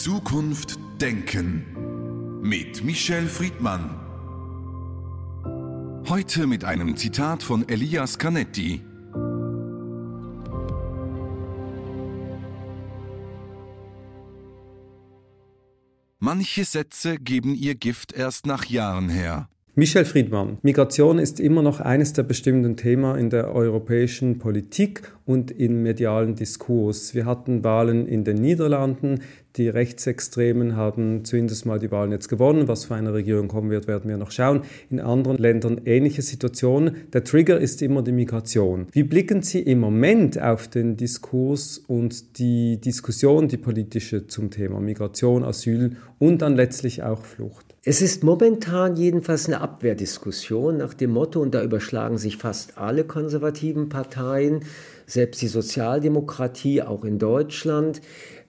Zukunft denken mit Michel Friedmann. Heute mit einem Zitat von Elias Canetti. Manche Sätze geben ihr Gift erst nach Jahren her. Michel Friedmann. Migration ist immer noch eines der bestimmenden Themen in der europäischen Politik und im medialen Diskurs. Wir hatten Wahlen in den Niederlanden. Die Rechtsextremen haben zumindest mal die Wahlen jetzt gewonnen. Was für eine Regierung kommen wird, werden wir noch schauen. In anderen Ländern ähnliche Situationen. Der Trigger ist immer die Migration. Wie blicken Sie im Moment auf den Diskurs und die Diskussion, die politische zum Thema Migration, Asyl und dann letztlich auch Flucht? Es ist momentan jedenfalls eine Abwehrdiskussion nach dem Motto, und da überschlagen sich fast alle konservativen Parteien, selbst die Sozialdemokratie, auch in Deutschland,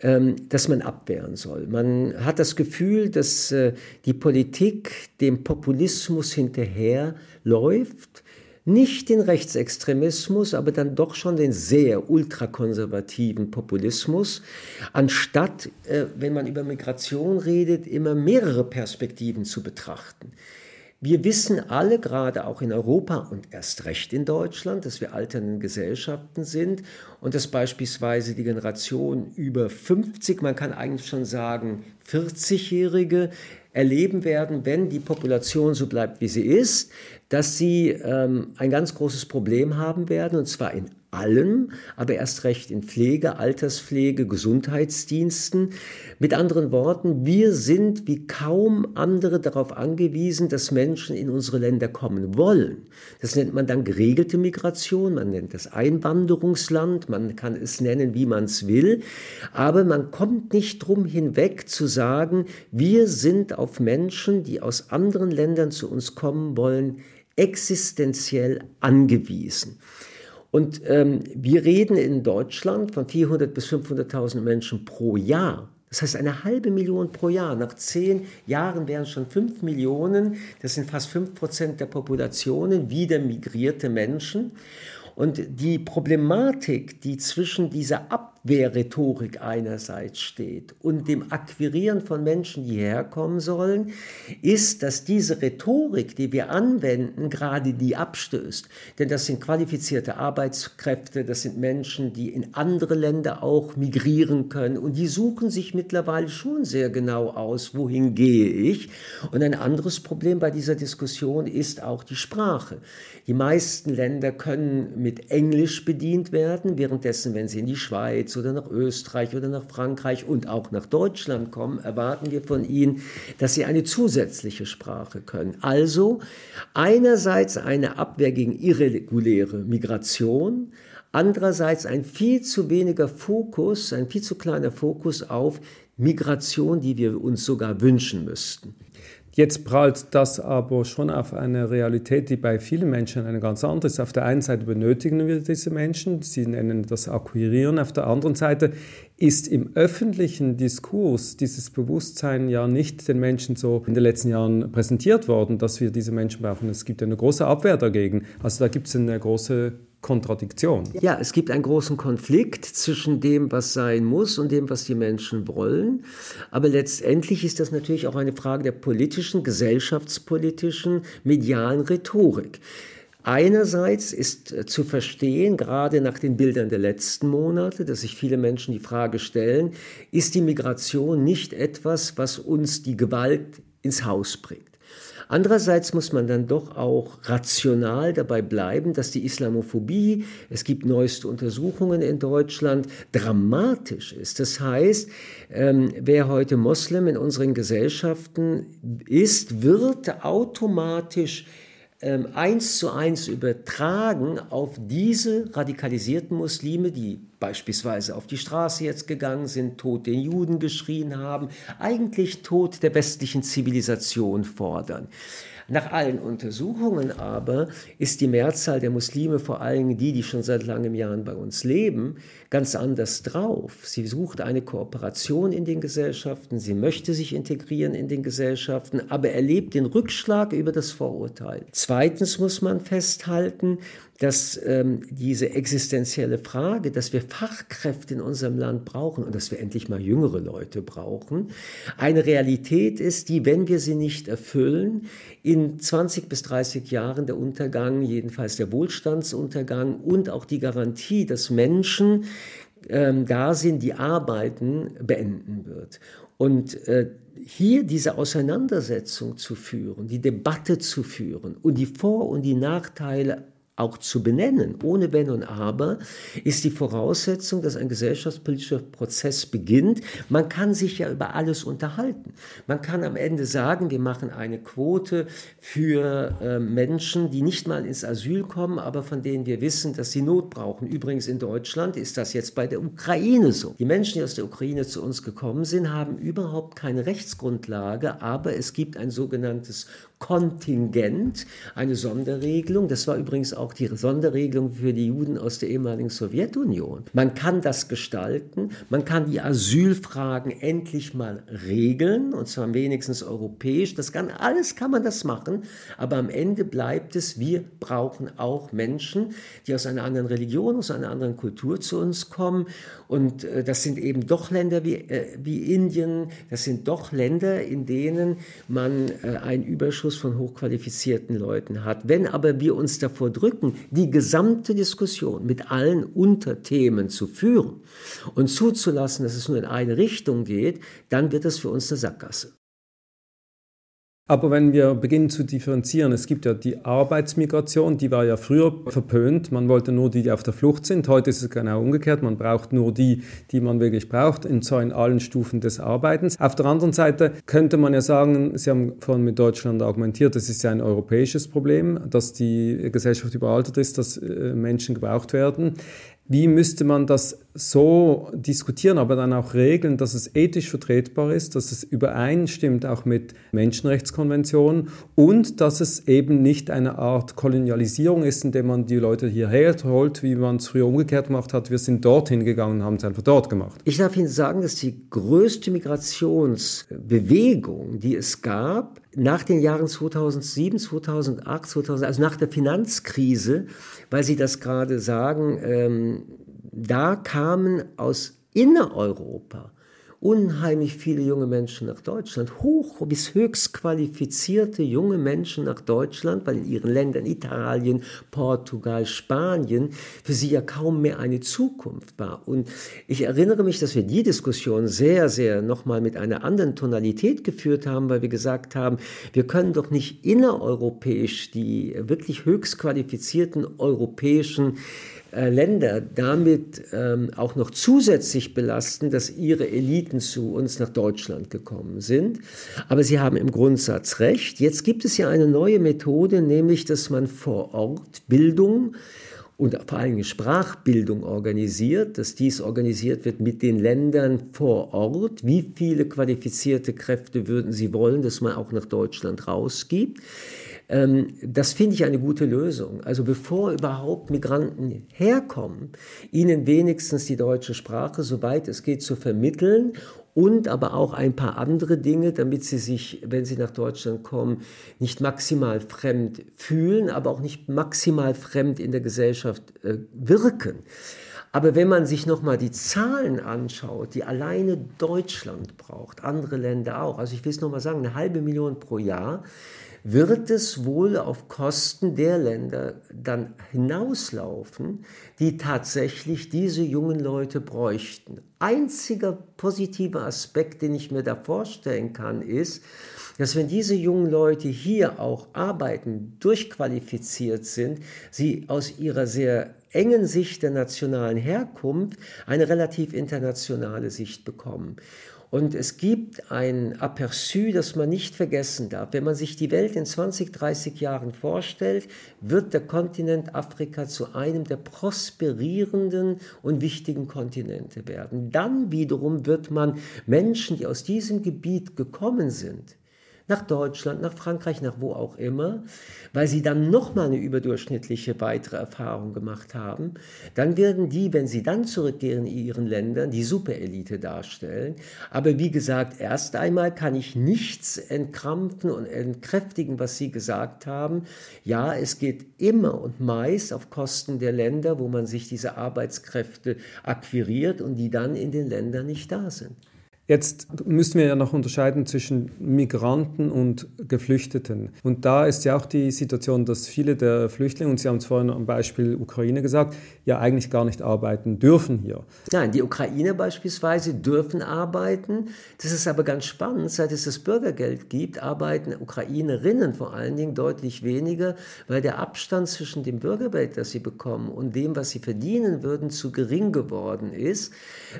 ähm, dass man abwehren soll. Man hat das Gefühl, dass äh, die Politik dem Populismus hinterherläuft nicht den Rechtsextremismus, aber dann doch schon den sehr ultrakonservativen Populismus, anstatt, äh, wenn man über Migration redet, immer mehrere Perspektiven zu betrachten. Wir wissen alle, gerade auch in Europa und erst recht in Deutschland, dass wir alternde Gesellschaften sind und dass beispielsweise die Generation über 50, man kann eigentlich schon sagen 40-Jährige, erleben werden, wenn die Population so bleibt, wie sie ist, dass sie ähm, ein ganz großes Problem haben werden, und zwar in allem, aber erst recht in Pflege, Alterspflege, Gesundheitsdiensten. Mit anderen Worten, wir sind wie kaum andere darauf angewiesen, dass Menschen in unsere Länder kommen wollen. Das nennt man dann geregelte Migration, man nennt das Einwanderungsland, man kann es nennen, wie man es will, aber man kommt nicht drum hinweg zu sagen, wir sind auf Menschen, die aus anderen Ländern zu uns kommen wollen, existenziell angewiesen. Und ähm, wir reden in Deutschland von 400.000 bis 500.000 Menschen pro Jahr. Das heißt eine halbe Million pro Jahr. Nach zehn Jahren wären es schon fünf Millionen. Das sind fast fünf Prozent der Populationen wieder migrierte Menschen. Und die Problematik, die zwischen dieser Abwehrrhetorik einerseits steht und dem Akquirieren von Menschen, die hierher kommen sollen, ist, dass diese Rhetorik, die wir anwenden, gerade die abstößt. Denn das sind qualifizierte Arbeitskräfte, das sind Menschen, die in andere Länder auch migrieren können und die suchen sich mittlerweile schon sehr genau aus, wohin gehe ich. Und ein anderes Problem bei dieser Diskussion ist auch die Sprache. Die meisten Länder können mit Englisch bedient werden, währenddessen, wenn sie in die Schweiz oder nach Österreich oder nach Frankreich und auch nach Deutschland kommen, erwarten wir von ihnen, dass sie eine zusätzliche Sprache können. Also einerseits eine Abwehr gegen irreguläre Migration, andererseits ein viel zu weniger Fokus, ein viel zu kleiner Fokus auf Migration, die wir uns sogar wünschen müssten. Jetzt prallt das aber schon auf eine Realität, die bei vielen Menschen eine ganz andere ist. Auf der einen Seite benötigen wir diese Menschen, sie nennen das Akquirieren. Auf der anderen Seite ist im öffentlichen Diskurs dieses Bewusstsein ja nicht den Menschen so in den letzten Jahren präsentiert worden, dass wir diese Menschen brauchen. Es gibt eine große Abwehr dagegen. Also da gibt es eine große Kontradiktion. Ja, es gibt einen großen Konflikt zwischen dem, was sein muss und dem, was die Menschen wollen. Aber letztendlich ist das natürlich auch eine Frage der politischen, gesellschaftspolitischen, medialen Rhetorik. Einerseits ist äh, zu verstehen, gerade nach den Bildern der letzten Monate, dass sich viele Menschen die Frage stellen, ist die Migration nicht etwas, was uns die Gewalt ins Haus bringt? Andererseits muss man dann doch auch rational dabei bleiben, dass die Islamophobie, es gibt neueste Untersuchungen in Deutschland, dramatisch ist. Das heißt, ähm, wer heute Moslem in unseren Gesellschaften ist, wird automatisch eins zu eins übertragen auf diese radikalisierten Muslime, die beispielsweise auf die Straße jetzt gegangen sind, Tod den Juden geschrien haben, eigentlich Tod der westlichen Zivilisation fordern. Nach allen Untersuchungen aber ist die Mehrzahl der Muslime, vor allem die, die schon seit langem Jahren bei uns leben, ganz anders drauf. Sie sucht eine Kooperation in den Gesellschaften, sie möchte sich integrieren in den Gesellschaften, aber erlebt den Rückschlag über das Vorurteil. Zweitens muss man festhalten, dass ähm, diese existenzielle Frage, dass wir Fachkräfte in unserem Land brauchen und dass wir endlich mal jüngere Leute brauchen, eine Realität ist, die, wenn wir sie nicht erfüllen, in 20 bis 30 Jahren der Untergang, jedenfalls der Wohlstandsuntergang und auch die Garantie, dass Menschen ähm, da sind, die arbeiten, beenden wird. Und äh, hier diese Auseinandersetzung zu führen, die Debatte zu führen und die Vor- und die Nachteile auch zu benennen, ohne Wenn und Aber, ist die Voraussetzung, dass ein gesellschaftspolitischer Prozess beginnt. Man kann sich ja über alles unterhalten. Man kann am Ende sagen, wir machen eine Quote für äh, Menschen, die nicht mal ins Asyl kommen, aber von denen wir wissen, dass sie Not brauchen. Übrigens in Deutschland ist das jetzt bei der Ukraine so. Die Menschen, die aus der Ukraine zu uns gekommen sind, haben überhaupt keine Rechtsgrundlage, aber es gibt ein sogenanntes Kontingent, eine Sonderregelung. Das war übrigens auch die Sonderregelung für die Juden aus der ehemaligen Sowjetunion. Man kann das gestalten, man kann die Asylfragen endlich mal regeln, und zwar wenigstens europäisch. Das kann, alles kann man das machen, aber am Ende bleibt es, wir brauchen auch Menschen, die aus einer anderen Religion, aus einer anderen Kultur zu uns kommen. Und äh, das sind eben doch Länder wie, äh, wie Indien, das sind doch Länder, in denen man äh, einen Überschuss von hochqualifizierten Leuten hat. Wenn aber wir uns davor drücken, die gesamte Diskussion mit allen Unterthemen zu führen und zuzulassen, dass es nur in eine Richtung geht, dann wird das für uns eine Sackgasse. Aber wenn wir beginnen zu differenzieren, es gibt ja die Arbeitsmigration, die war ja früher verpönt. Man wollte nur die, die auf der Flucht sind. Heute ist es genau umgekehrt. Man braucht nur die, die man wirklich braucht, und zwar in allen Stufen des Arbeitens. Auf der anderen Seite könnte man ja sagen, Sie haben vorhin mit Deutschland argumentiert, es ist ja ein europäisches Problem, dass die Gesellschaft überaltert ist, dass äh, Menschen gebraucht werden. Wie müsste man das so diskutieren, aber dann auch regeln, dass es ethisch vertretbar ist, dass es übereinstimmt auch mit Menschenrechtskonventionen und dass es eben nicht eine Art Kolonialisierung ist, indem man die Leute hierher holt, wie man es früher umgekehrt gemacht hat. Wir sind dorthin gegangen und haben es einfach dort gemacht. Ich darf Ihnen sagen, dass die größte Migrationsbewegung, die es gab, nach den Jahren 2007, 2008, 2000, also nach der Finanzkrise, weil Sie das gerade sagen, ähm, da kamen aus Innereuropa unheimlich viele junge Menschen nach Deutschland, hoch bis höchst qualifizierte junge Menschen nach Deutschland, weil in ihren Ländern Italien, Portugal, Spanien für sie ja kaum mehr eine Zukunft war. Und ich erinnere mich, dass wir die Diskussion sehr, sehr nochmal mit einer anderen Tonalität geführt haben, weil wir gesagt haben, wir können doch nicht innereuropäisch die wirklich höchst qualifizierten europäischen äh, Länder damit ähm, auch noch zusätzlich belasten, dass ihre Eliten zu uns nach Deutschland gekommen sind. Aber Sie haben im Grundsatz recht. Jetzt gibt es ja eine neue Methode, nämlich dass man vor Ort Bildung und vor allem Sprachbildung organisiert, dass dies organisiert wird mit den Ländern vor Ort. Wie viele qualifizierte Kräfte würden Sie wollen, dass man auch nach Deutschland rausgibt? Ähm, das finde ich eine gute Lösung. Also bevor überhaupt Migranten herkommen, ihnen wenigstens die deutsche Sprache, soweit es geht, zu vermitteln und aber auch ein paar andere Dinge, damit sie sich, wenn sie nach Deutschland kommen, nicht maximal fremd fühlen, aber auch nicht maximal fremd in der Gesellschaft äh, wirken. Aber wenn man sich nochmal die Zahlen anschaut, die alleine Deutschland braucht, andere Länder auch, also ich will es nochmal sagen, eine halbe Million pro Jahr, wird es wohl auf Kosten der Länder dann hinauslaufen, die tatsächlich diese jungen Leute bräuchten. Einziger positiver Aspekt, den ich mir da vorstellen kann, ist, dass wenn diese jungen Leute hier auch arbeiten, durchqualifiziert sind, sie aus ihrer sehr engen Sicht der nationalen Herkunft eine relativ internationale Sicht bekommen. Und es gibt ein Aperçu, das man nicht vergessen darf. Wenn man sich die Welt in 20, 30 Jahren vorstellt, wird der Kontinent Afrika zu einem der prosperierenden und wichtigen Kontinente werden. Dann wiederum wird man Menschen, die aus diesem Gebiet gekommen sind, nach Deutschland, nach Frankreich, nach wo auch immer, weil sie dann nochmal eine überdurchschnittliche weitere Erfahrung gemacht haben, dann werden die, wenn sie dann zurückkehren in ihren Ländern, die Superelite darstellen. Aber wie gesagt, erst einmal kann ich nichts entkrampfen und entkräftigen, was Sie gesagt haben. Ja, es geht immer und meist auf Kosten der Länder, wo man sich diese Arbeitskräfte akquiriert und die dann in den Ländern nicht da sind. Jetzt müssen wir ja noch unterscheiden zwischen Migranten und Geflüchteten. Und da ist ja auch die Situation, dass viele der Flüchtlinge, und Sie haben es vorhin am Beispiel Ukraine gesagt, ja eigentlich gar nicht arbeiten dürfen hier. Nein, die Ukrainer beispielsweise dürfen arbeiten. Das ist aber ganz spannend. Seit es das Bürgergeld gibt, arbeiten Ukrainerinnen vor allen Dingen deutlich weniger, weil der Abstand zwischen dem Bürgergeld, das sie bekommen, und dem, was sie verdienen würden, zu gering geworden ist.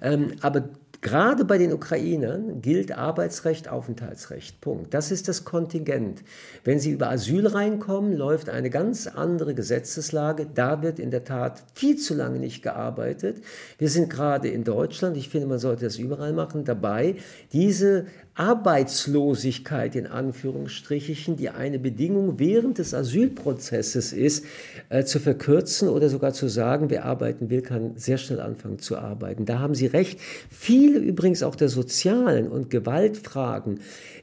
Ähm, aber Gerade bei den Ukrainern gilt Arbeitsrecht, Aufenthaltsrecht. Punkt. Das ist das Kontingent. Wenn sie über Asyl reinkommen, läuft eine ganz andere Gesetzeslage. Da wird in der Tat viel zu lange nicht gearbeitet. Wir sind gerade in Deutschland, ich finde, man sollte das überall machen, dabei, diese Arbeitslosigkeit in Anführungsstrichen, die eine Bedingung während des Asylprozesses ist, äh, zu verkürzen oder sogar zu sagen, wer arbeiten will, kann sehr schnell anfangen zu arbeiten. Da haben Sie recht. Viele übrigens auch der sozialen und Gewaltfragen,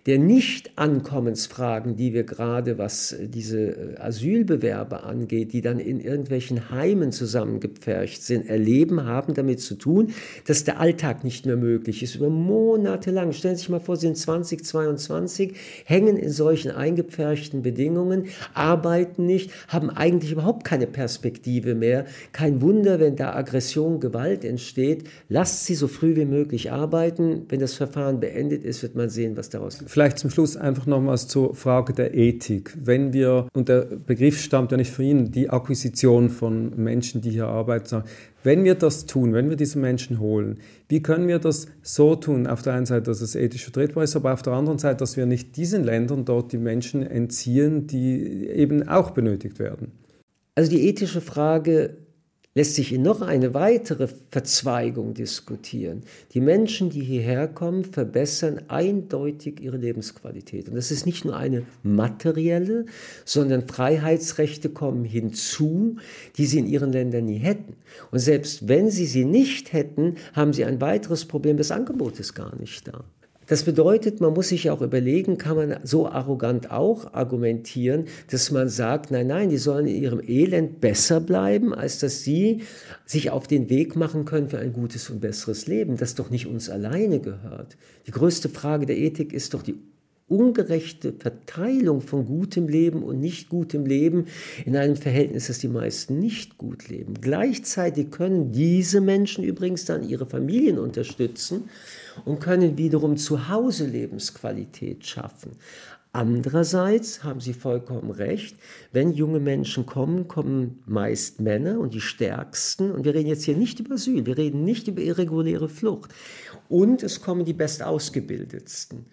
der Nicht-Ankommensfragen, die wir gerade, was diese äh, Asylbewerber angeht, die dann in irgendwelchen Heimen zusammengepfercht sind, erleben, haben damit zu tun, dass der Alltag nicht mehr möglich ist. Über Monate lang. Stellen Sie sich mal vor, Sie sind 2022, hängen in solchen eingepferchten Bedingungen, arbeiten nicht, haben eigentlich überhaupt keine Perspektive mehr. Kein Wunder, wenn da Aggression, Gewalt entsteht. Lasst sie so früh wie möglich arbeiten. Wenn das Verfahren beendet ist, wird man sehen, was daraus wird. Vielleicht zum Schluss einfach nochmals zur Frage der Ethik. Wenn wir, und der Begriff stammt ja nicht von Ihnen, die Akquisition von Menschen, die hier arbeiten, wenn wir das tun, wenn wir diese Menschen holen, wie können wir das so tun? Auf der einen Seite, dass es ethisch vertretbar ist, aber auf der anderen Seite, dass wir nicht diesen Ländern dort die Menschen entziehen, die eben auch benötigt werden. Also die ethische Frage lässt sich in noch eine weitere Verzweigung diskutieren. Die Menschen, die hierher kommen, verbessern eindeutig ihre Lebensqualität. Und das ist nicht nur eine materielle, sondern Freiheitsrechte kommen hinzu, die sie in ihren Ländern nie hätten. Und selbst wenn sie sie nicht hätten, haben sie ein weiteres Problem, das Angebot ist gar nicht da. Das bedeutet, man muss sich auch überlegen, kann man so arrogant auch argumentieren, dass man sagt, nein, nein, die sollen in ihrem Elend besser bleiben, als dass sie sich auf den Weg machen können für ein gutes und besseres Leben, das doch nicht uns alleine gehört. Die größte Frage der Ethik ist doch die ungerechte Verteilung von gutem Leben und nicht gutem Leben in einem Verhältnis, das die meisten nicht gut leben. Gleichzeitig können diese Menschen übrigens dann ihre Familien unterstützen und können wiederum zu Hause Lebensqualität schaffen. Andererseits haben Sie vollkommen recht, wenn junge Menschen kommen, kommen meist Männer und die stärksten. Und wir reden jetzt hier nicht über Asyl, wir reden nicht über irreguläre Flucht. Und es kommen die bestausgebildetsten.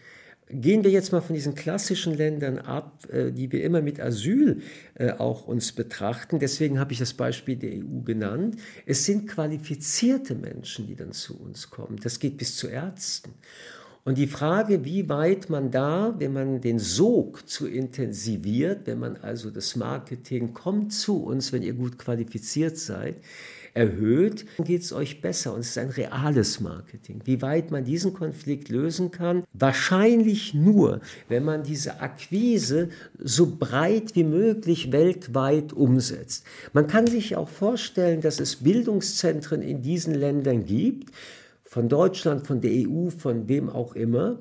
Gehen wir jetzt mal von diesen klassischen Ländern ab, äh, die wir immer mit Asyl äh, auch uns betrachten. Deswegen habe ich das Beispiel der EU genannt. Es sind qualifizierte Menschen, die dann zu uns kommen. Das geht bis zu Ärzten. Und die Frage, wie weit man da, wenn man den Sog zu intensiviert, wenn man also das Marketing kommt zu uns, wenn ihr gut qualifiziert seid, erhöht, dann geht es euch besser. Und es ist ein reales Marketing. Wie weit man diesen Konflikt lösen kann? Wahrscheinlich nur, wenn man diese Akquise so breit wie möglich weltweit umsetzt. Man kann sich auch vorstellen, dass es Bildungszentren in diesen Ländern gibt, von Deutschland, von der EU, von wem auch immer,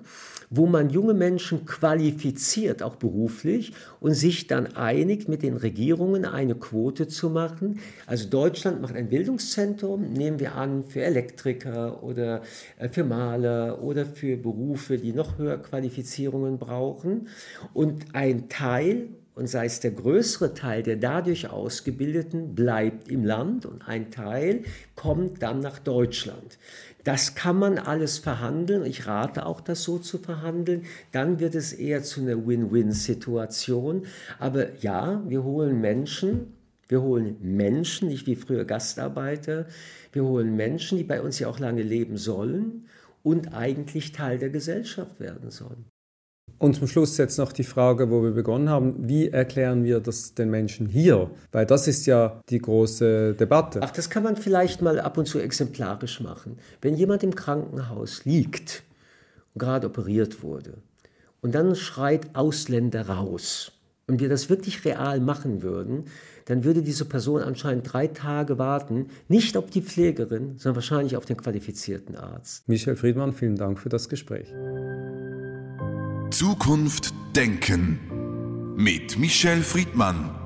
wo man junge Menschen qualifiziert, auch beruflich, und sich dann einigt, mit den Regierungen eine Quote zu machen. Also Deutschland macht ein Bildungszentrum, nehmen wir an, für Elektriker oder äh, für Maler oder für Berufe, die noch höher Qualifizierungen brauchen. Und ein Teil und sei es der größere Teil der dadurch Ausgebildeten bleibt im Land und ein Teil kommt dann nach Deutschland. Das kann man alles verhandeln. Ich rate auch, das so zu verhandeln. Dann wird es eher zu einer Win-Win-Situation. Aber ja, wir holen Menschen, wir holen Menschen, nicht wie früher Gastarbeiter. Wir holen Menschen, die bei uns ja auch lange leben sollen und eigentlich Teil der Gesellschaft werden sollen. Und zum Schluss jetzt noch die Frage, wo wir begonnen haben, wie erklären wir das den Menschen hier? Weil das ist ja die große Debatte. Ach, das kann man vielleicht mal ab und zu exemplarisch machen. Wenn jemand im Krankenhaus liegt und gerade operiert wurde und dann schreit Ausländer raus und wir das wirklich real machen würden, dann würde diese Person anscheinend drei Tage warten, nicht auf die Pflegerin, sondern wahrscheinlich auf den qualifizierten Arzt. Michel Friedmann, vielen Dank für das Gespräch. Zukunft denken mit Michel Friedmann.